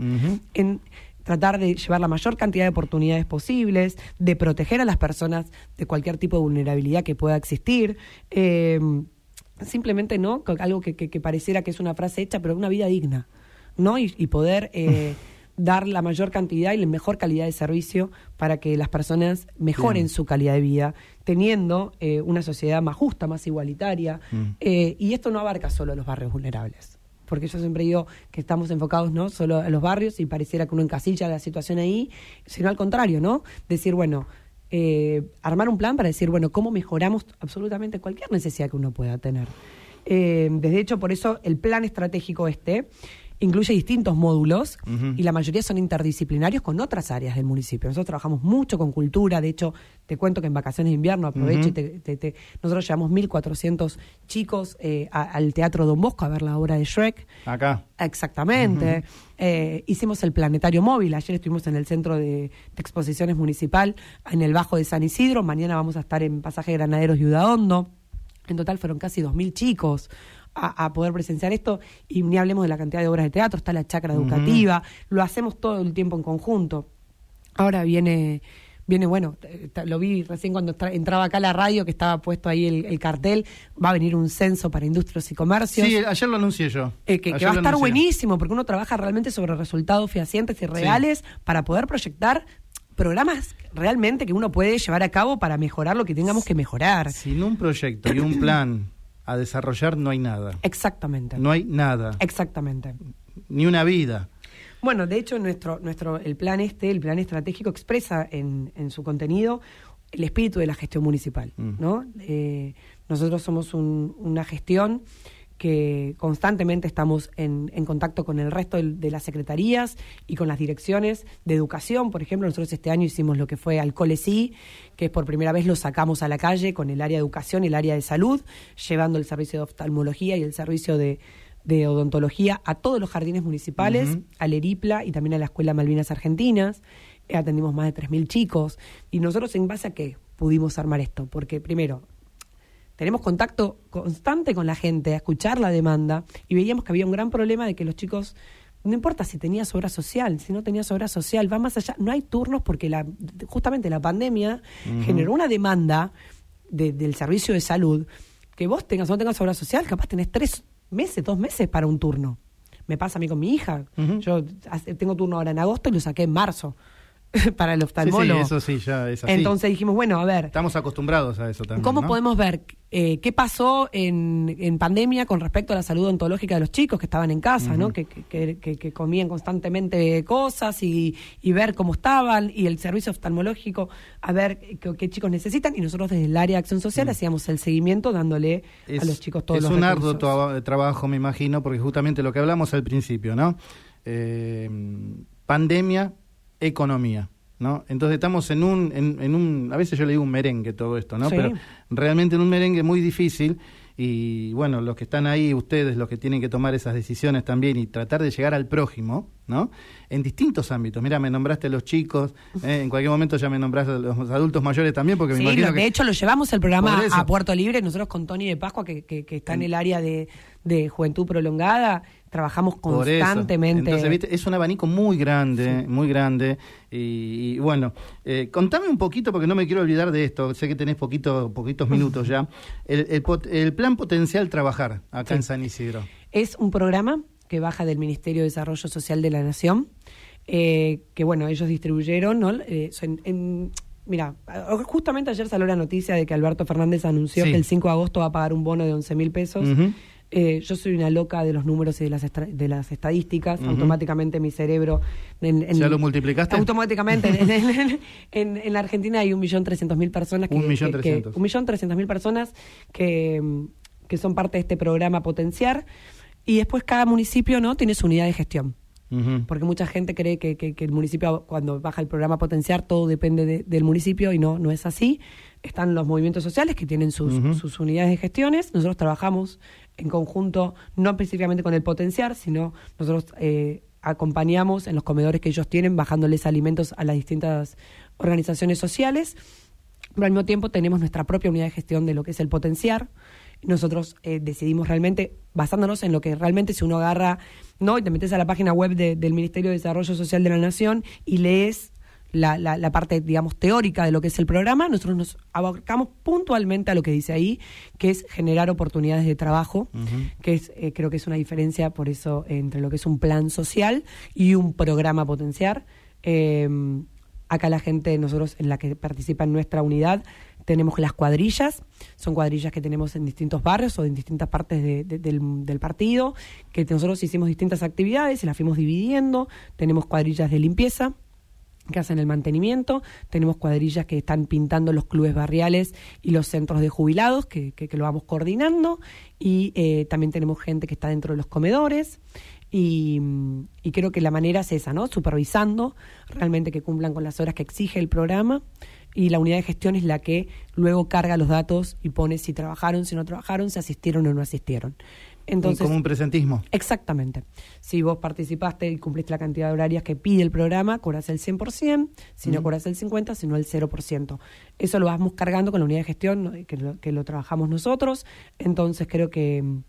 en tratar de llevar la mayor cantidad de oportunidades posibles, de proteger a las personas de cualquier tipo de vulnerabilidad que pueda existir. Eh, simplemente no algo que, que- que pareciera que es una frase hecha pero una vida digna no y, y poder eh, (laughs) dar la mayor cantidad y la mejor calidad de servicio para que las personas mejoren Bien. su calidad de vida teniendo eh, una sociedad más justa más igualitaria Mm. Eh, y esto no abarca solo los barrios vulnerables porque yo siempre digo que estamos enfocados no solo a los barrios y pareciera que uno encasilla la situación ahí, sino al contrario, ¿no? Decir, bueno, eh, armar un plan para decir, bueno, cómo mejoramos absolutamente cualquier necesidad que uno pueda tener. De hecho, por eso el plan estratégico este incluye distintos módulos y la mayoría son interdisciplinarios con otras áreas del municipio. Nosotros trabajamos mucho con cultura, de hecho, te cuento que en vacaciones de invierno aprovecho Ujú. y te, te- te- nosotros llevamos 1.400 chicos eh, a- al Teatro Don Bosco a ver la obra de Shrek. Acá. Exactamente. Eh, hicimos el planetario móvil. Ayer estuvimos en el centro de, de exposiciones municipal en el Bajo de San Isidro. Mañana vamos a estar en Pasaje Granaderos y Udaondo. En total fueron casi 2.000 chicos a, a poder presenciar esto. Y ni hablemos de la cantidad de obras de teatro. Está la chacra educativa. Lo hacemos todo el tiempo en conjunto. Ahora viene, viene bueno, eh, lo vi recién cuando tra- entraba acá a la radio, que estaba puesto ahí el, el cartel, va a venir un censo para industrias y comercios. Sí, ayer lo anuncié yo. Eh, que, va a estar buenísimo porque uno trabaja realmente sobre resultados fehacientes y reales para poder proyectar programas realmente que uno puede llevar a cabo para mejorar lo que tengamos que mejorar. Sin un proyecto y un plan a desarrollar no hay nada. Exactamente. No hay nada. Exactamente. Ni una vida. Bueno, de hecho, nuestro, nuestro, el plan este, el plan estratégico, expresa en, en su contenido el espíritu de la gestión municipal. Mm. ¿no? Eh, nosotros somos un- una gestión que constantemente estamos en, en contacto con el resto de, las secretarías y con las direcciones de educación. Por ejemplo, nosotros este año hicimos lo que fue al sí que es por primera vez lo sacamos a la calle con el área de educación y el área de salud, llevando el servicio de oftalmología y el servicio de, de odontología a todos los jardines municipales, al ERIPLA y también a la Escuela Malvinas Argentinas. Eh, atendimos más de 3.000 chicos. Y nosotros, ¿en base a qué pudimos armar esto? Porque, primero, tenemos contacto constante con la gente, a escuchar la demanda, y veíamos que había un gran problema de que los chicos, no importa si tenías obra social, si no tenías obra social, va más allá, no hay turnos porque la, justamente la pandemia generó una demanda de- del servicio de salud, que vos tengas o no tengas obra social, capaz tenés tres meses, dos meses para un turno. Me pasa a mí con mi hija. Yo tengo turno ahora en agosto y lo saqué en marzo (laughs) para el Sí, sí, oftalmólogo. eso sí, ya es así. Entonces dijimos, bueno, a ver, Estamos acostumbrados a eso también. ¿Cómo ¿no? podemos ver eh, qué pasó en, en pandemia con respecto a la salud ontológica de los chicos que estaban en casa, ¿no? Que, que- que- que comían constantemente cosas y, y ver cómo estaban y el servicio oftalmológico, a ver qué, chicos necesitan. Y nosotros desde el área de acción social hacíamos el seguimiento dándole a los chicos todos es los un arduo recursos. trabajo, me imagino, porque justamente lo que hablamos al principio, ¿no? Eh, pandemia, economía, ¿no? Entonces estamos en un, en, en un, a veces yo le digo un merengue todo esto, ¿no? Sí. Pero realmente en un merengue muy difícil y bueno, los que están ahí, ustedes, los que tienen que tomar esas decisiones también y tratar de llegar al prójimo, ¿no? En distintos ámbitos. Mira, me nombraste a los chicos, ¿eh? en cualquier momento ya me nombraste a los adultos mayores también, porque me Sí, imagino lo- que... de hecho lo llevamos el programa a Puerto Libre, nosotros con Tony de Pascua, que, que- que está en el área de, de juventud prolongada, trabajamos constantemente. Entonces, ¿viste? es un abanico muy grande, muy grande. Y, y bueno, eh, contame un poquito, porque no me quiero olvidar de esto. Sé que tenés poquito, poquitos (laughs) minutos ya. El, el el plan potencial trabajar acá Sí. en San Isidro. Es un programa que baja del Ministerio de Desarrollo Social de la Nación, eh, que bueno, ellos distribuyeron, ¿no? Eh, en- mira, justamente ayer salió la noticia de que Alberto Fernández anunció Sí. que el 5 de agosto va a pagar un bono de 11 mil pesos Ujú. Eh, yo soy una loca de los números y de las, estra- de las estadísticas. Automáticamente mi cerebro... En, en- ¿Ya lo multiplicaste? Automáticamente. en, en- la (laughs) Argentina hay un millón trescientos mil personas. Que, Un millón que- que- trescientos. un millón trescientos mil personas que, que son parte de este programa Potenciar. Y después cada municipio no tiene su unidad de gestión. Porque mucha gente cree que, que- que el municipio, cuando baja el programa Potenciar, todo depende de- del municipio y no, no es así. Están los movimientos sociales que tienen sus, sus unidades de gestiones. Nosotros trabajamos en conjunto, no específicamente con el Potenciar, sino nosotros eh, acompañamos en los comedores que ellos tienen, bajándoles alimentos a las distintas organizaciones sociales. Pero al mismo tiempo tenemos nuestra propia unidad de gestión de lo que es el potenciar. Nosotros eh, decidimos realmente, basándonos en lo que realmente si uno agarra, ¿no? Y te metes a la página web de- del Ministerio de Desarrollo Social de la Nación y lees la, la- la parte, digamos, teórica de lo que es el programa, nosotros nos abarcamos puntualmente a lo que dice ahí, que es generar oportunidades de trabajo, que es, eh, creo que es una diferencia, por eso, entre lo que es un plan social y un programa potenciar. Eh, acá la gente, nosotros en la que participa en nuestra unidad, tenemos las cuadrillas, son cuadrillas que tenemos en distintos barrios o en distintas partes de- de- del, del partido, que nosotros hicimos distintas actividades y las fuimos dividiendo, tenemos cuadrillas de limpieza, que hacen el mantenimiento, tenemos cuadrillas que están pintando los clubes barriales y los centros de jubilados, que, que- lo vamos coordinando, y eh, también tenemos gente que está dentro de los comedores, y, y creo que la manera es esa, ¿no? Supervisando realmente que cumplan con las horas que exige el programa, y la unidad de gestión es la que luego carga los datos y pone si trabajaron, si no trabajaron, si asistieron o no asistieron. Entonces, como un presentismo. Exactamente. Si vos participaste y cumpliste la cantidad de horarias que pide el programa, cobras el 100%, si no cobras el 50%, sino el 0%. Eso lo vamos cargando con la unidad de gestión, ¿no? que lo, que lo trabajamos nosotros. Entonces creo que mm,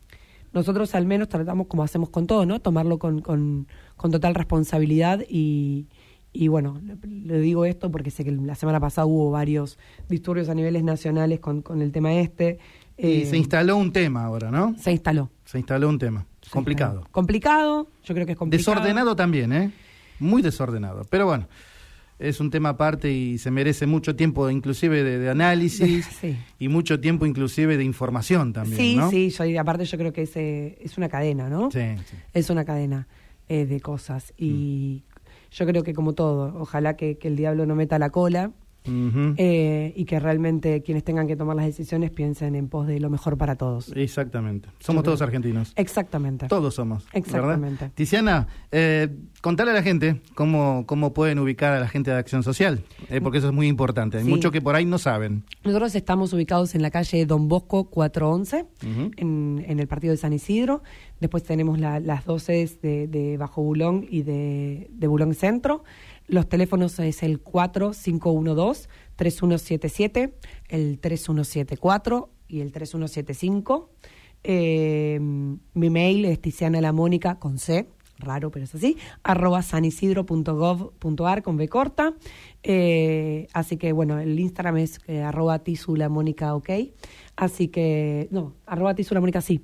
nosotros al menos tratamos como hacemos con todo, ¿no? Tomarlo con, con, con total responsabilidad y, y bueno, le digo esto porque sé que la semana pasada hubo varios disturbios a niveles nacionales con, con el tema este. Y se instaló un tema ahora, ¿no? se instaló. Se instaló un tema. Se Complicado. instaló. Complicado, yo creo que es complicado. Desordenado también, ¿eh? Muy desordenado. Pero bueno, es un tema aparte y se merece mucho tiempo, inclusive de, de análisis (laughs) Sí. y mucho tiempo, inclusive de información también, sí, ¿no? sí, yo, aparte yo creo que es, eh, es una cadena, ¿no? Sí, sí. Es una cadena eh, de cosas. Y yo creo que como todo, ojalá que, que el diablo no meta la cola Eh, y que realmente quienes tengan que tomar las decisiones piensen en pos de lo mejor para todos. Exactamente. Somos Yo creo- todos argentinos. Exactamente. Todos somos. ¿verdad? Exactamente. Tiziana, eh, contale a la gente cómo, cómo pueden ubicar a la gente de Acción Social, eh, porque eso es muy importante. Hay Sí. muchos que por ahí no saben. Nosotros estamos ubicados en la calle Don Bosco 411, Ujú. en, en el partido de San Isidro. Después tenemos la- las dos sedes de, de Bajo Bulón y de, de Bulón Centro. Los teléfonos es el 4512-3177, el 3174 y el 3175. Eh, mi mail es tizianalamónica con C, raro pero es así, arroba sanisidro.gov.ar con B corta. Eh, así que bueno, el Instagram es eh, arroba tisulamónica ok. Así que, no, arroba tisulamónica sí.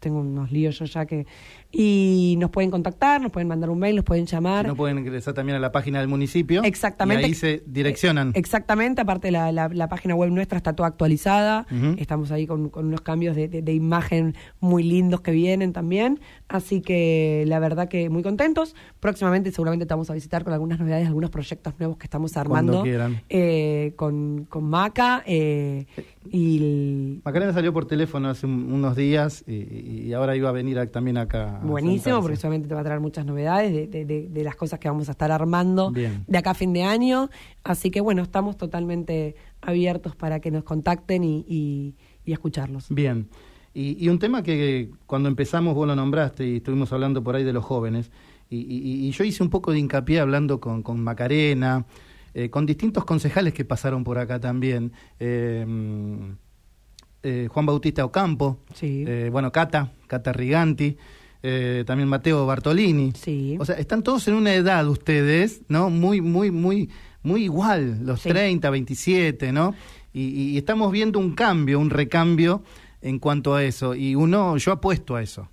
Tengo unos líos yo ya que... Y nos pueden contactar, nos pueden mandar un mail, nos pueden llamar. Si no pueden ingresar también a la página del municipio. Exactamente. Y ahí se direccionan. Eh, Exactamente, aparte la, la, la página web nuestra está toda actualizada, estamos ahí con, con unos cambios de, de- de imagen muy lindos que vienen también, así que la verdad que muy contentos. Próximamente seguramente te vamos a visitar con algunas novedades, algunos proyectos nuevos que estamos armando eh, con, con Maca eh, y el- Macarena salió por teléfono hace un- unos días y, y ahora iba a venir a- también acá. Buenísimo, porque seguramente te va a traer muchas novedades de, de- de- de las cosas que vamos a estar armando Bien. de acá a fin de año. Así que bueno, estamos totalmente abiertos para que nos contacten y, y- y escucharlos. Bien. Y, y un tema que cuando empezamos vos lo nombraste y estuvimos hablando por ahí de los jóvenes, y, yo hice un poco de hincapié hablando con, con Macarena, eh, con distintos concejales que pasaron por acá también. eh, mm, eh, Juan Bautista Ocampo, Sí. eh, bueno, Cata, Cata Riganti, eh, también Mateo Bartolini. Sí. O sea, están todos en una edad ustedes, ¿no? Muy, muy, muy, muy igual, los Sí. 30, 27, ¿no? Y, y estamos viendo un cambio, un recambio en cuanto a eso. Y uno, yo apuesto a eso.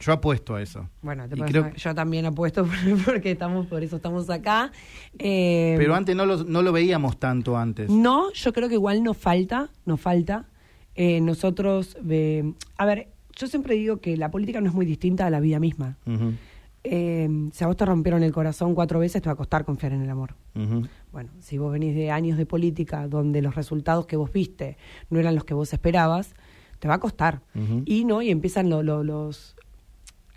Yo apuesto a eso. Bueno, te creo- yo también apuesto (laughs) por- porque estamos, por eso estamos acá. Eh, Pero antes no lo, no lo veíamos tanto antes. No, yo creo que igual nos falta, nos falta. Eh, nosotros, eh, a ver, yo siempre digo que la política no es muy distinta a la vida misma. Eh, si a vos te rompieron el corazón cuatro veces, te va a costar confiar en el amor. Bueno, si vos venís de años de política donde los resultados que vos viste no eran los que vos esperabas, te va a costar. Y no, y empiezan lo- lo- los,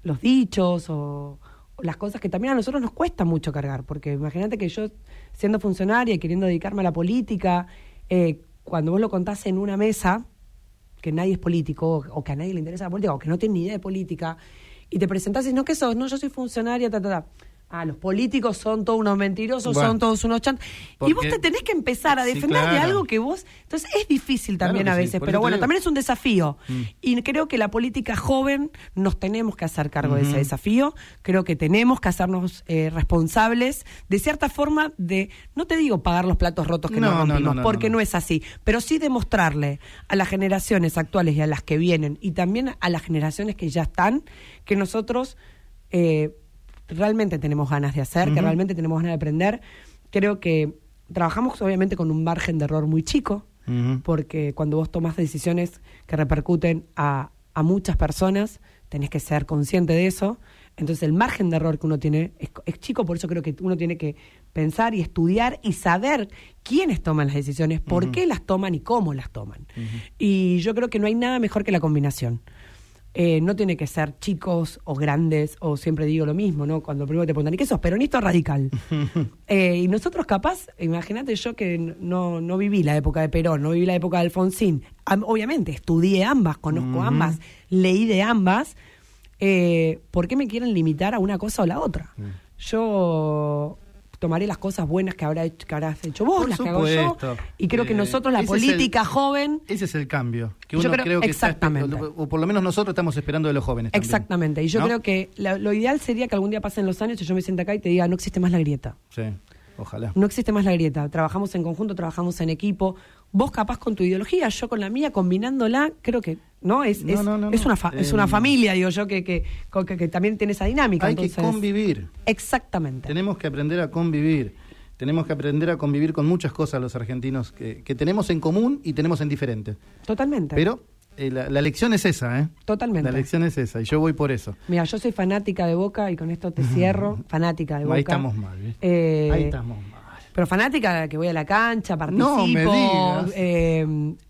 los dichos o, o las cosas que también a nosotros nos cuesta mucho cargar, porque imagínate que yo, siendo funcionaria y queriendo dedicarme a la política, eh, cuando vos lo contás en una mesa, que nadie es político, o, que a nadie le interesa la política, o que no tiene ni idea de política, y te presentás y no, ¿qué sos? No, yo soy funcionaria, ta, ta, ta. Ah, los políticos son todos unos mentirosos, Bueno. son todos unos chantos. Y vos te tenés que empezar a Sí, defender de algo que vos... Entonces es difícil también a veces, pero bueno, digo. también es un desafío. Mm. Y creo que la política joven nos tenemos que hacer cargo de ese desafío. Creo que tenemos que hacernos eh, responsables, de cierta forma, de, no te digo pagar los platos rotos que No, nos no, no, rompimos, no, porque no. es así, pero sí demostrarle a las generaciones actuales y a las que vienen, y también a las generaciones que ya están, que nosotros eh, realmente tenemos ganas de hacer, que realmente tenemos ganas de aprender. Creo que trabajamos obviamente con un margen de error muy chico, porque cuando vos tomas decisiones que repercuten a, a muchas personas, tenés que ser consciente de eso. Entonces el margen de error que uno tiene es, es chico, por eso creo que uno tiene que pensar y estudiar y saber quiénes toman las decisiones, por qué las toman y cómo las toman. Y yo creo que no hay nada mejor que la combinación. Eh, no tiene que ser chicos o grandes, o siempre digo lo mismo, ¿no? Cuando primero te preguntan, ¿y qué sos? Peronista o radical. (laughs) Eh, y nosotros capaz, imagínate yo que no, no viví la época de Perón, no viví la época de Alfonsín. Am- obviamente, estudié ambas, conozco ambas, leí de ambas. Eh, ¿Por qué me quieren limitar a una cosa o la otra? Mm. Yo tomaré las cosas buenas que, habrá que habrás hecho vos, Por las que hago yo. Y creo que Eh, nosotros, la ese es el- política joven, Ese es el cambio. Que Yo uno creo- creo que exactamente. o por lo menos nosotros estamos esperando de los jóvenes. también, Exactamente. Y yo ¿no? creo que la- lo ideal sería que algún día pasen los años y yo me sienta acá y te diga, no existe más la grieta. Sí, ojalá. No existe más la grieta. Trabajamos en conjunto, trabajamos en equipo. Vos capaz con tu ideología, yo con la mía, combinándola, creo que no es No, es, no, no, es una fa- es una Eh, familia, digo yo, que, que, que, que también tiene esa dinámica. Hay entonces, que convivir. Exactamente. Tenemos que aprender a convivir. Tenemos que aprender a convivir con muchas cosas los argentinos que, que tenemos en común y tenemos en diferente. Totalmente. Pero eh, la, la lección es esa, ¿eh? Totalmente. La lección es esa y yo voy por eso. Mira, yo soy fanática de Boca y con esto te cierro. fanática de Boca. Ahí estamos mal. Eh, Ahí estamos mal. Pero fanática que voy a la cancha, participo. No me digas.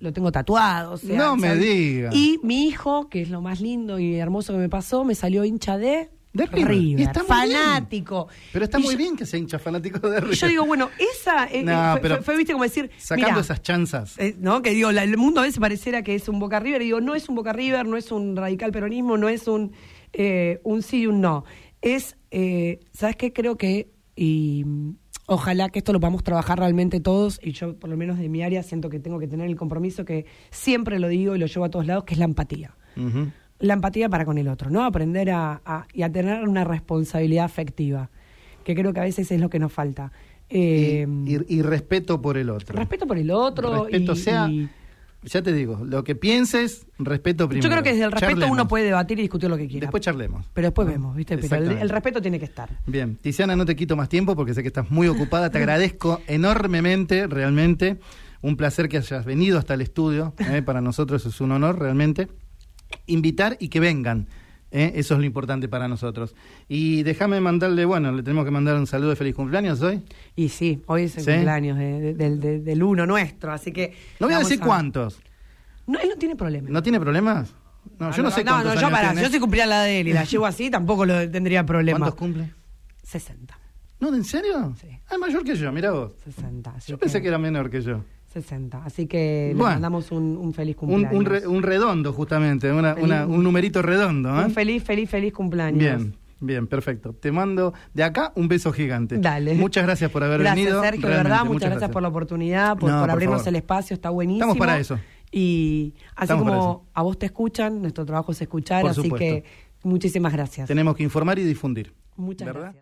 Lo tengo tatuado. o sea, No me ¿sabes? digas. Y mi hijo, que es lo más lindo y hermoso que me pasó, me salió hincha de, De River. Y está muy fanático. Pero está Y muy yo- bien que sea hincha fanático de Y River. yo digo, bueno, esa eh, No, eh, fue, pero fue- fue, viste, como decir. Sacando mirá, esas chanzas. eh, ¿no? Que digo, la- el mundo a veces pareciera que es un Boca River, y digo, no es un Boca River, no es un radical peronismo, no es un, eh, un sí y un no. Es, ¿sabes qué? Creo que, y ojalá que esto lo podamos trabajar realmente todos, y yo por lo menos de mi área siento que tengo que tener el compromiso que siempre lo digo y lo llevo a todos lados, que es la empatía. La empatía para con el otro, ¿no? Aprender a, a- y a tener una responsabilidad afectiva, que creo que a veces es lo que nos falta. Eh, y, y- y respeto por el otro. respeto por el otro. Respeto y- sea, ya te digo, lo que pienses, respeto primero. yo creo que desde el respeto Charlemos. uno puede debatir y discutir lo que quiera. Después charlemos. pero después vemos, ¿viste? Pero el respeto tiene que estar. Bien, Tiziana, no te quito más tiempo porque sé que estás muy ocupada. Te (laughs) agradezco enormemente, realmente. Un placer que hayas venido hasta el estudio. ¿eh? Para nosotros es un honor, realmente. Invitar y que vengan. ¿Eh? Eso es lo importante para nosotros. Y déjame mandarle, bueno, le tenemos que mandar un saludo de feliz cumpleaños hoy. Y sí, hoy es el ¿Sí? cumpleaños de- de- del, de- del uno nuestro, así que. No voy a decir cuántos. No, él no tiene problema. ¿No tiene problemas? No, yo no, sé no, cuántos no, yo años para, tiene. yo si cumpliera la de él y la (laughs) llevo así, tampoco lo tendría problema. ¿Cuántos cumple? 60. No, ¿en serio? Sí. Ah, es mayor que yo, mira vos. 60. Así Yo pensé que era menor que yo. 60. Así que Bueno. le mandamos un, un feliz cumpleaños. un, re- un redondo, justamente, una- Feliz- una- un numerito redondo. ¿eh? Un feliz, feliz, feliz cumpleaños. Bien, bien, perfecto. Te mando de acá un beso gigante. Dale. Muchas gracias por haber gracias, venido. Sergio, realmente, verdad. Muchas, gracias, por la oportunidad, por, No, por por abrirnos el espacio. Está buenísimo. Estamos para eso. Y así Estamos como a vos te escuchan, nuestro trabajo es escuchar. Por así supuesto. que muchísimas gracias. Tenemos que informar y difundir. Muchas ¿verdad? gracias.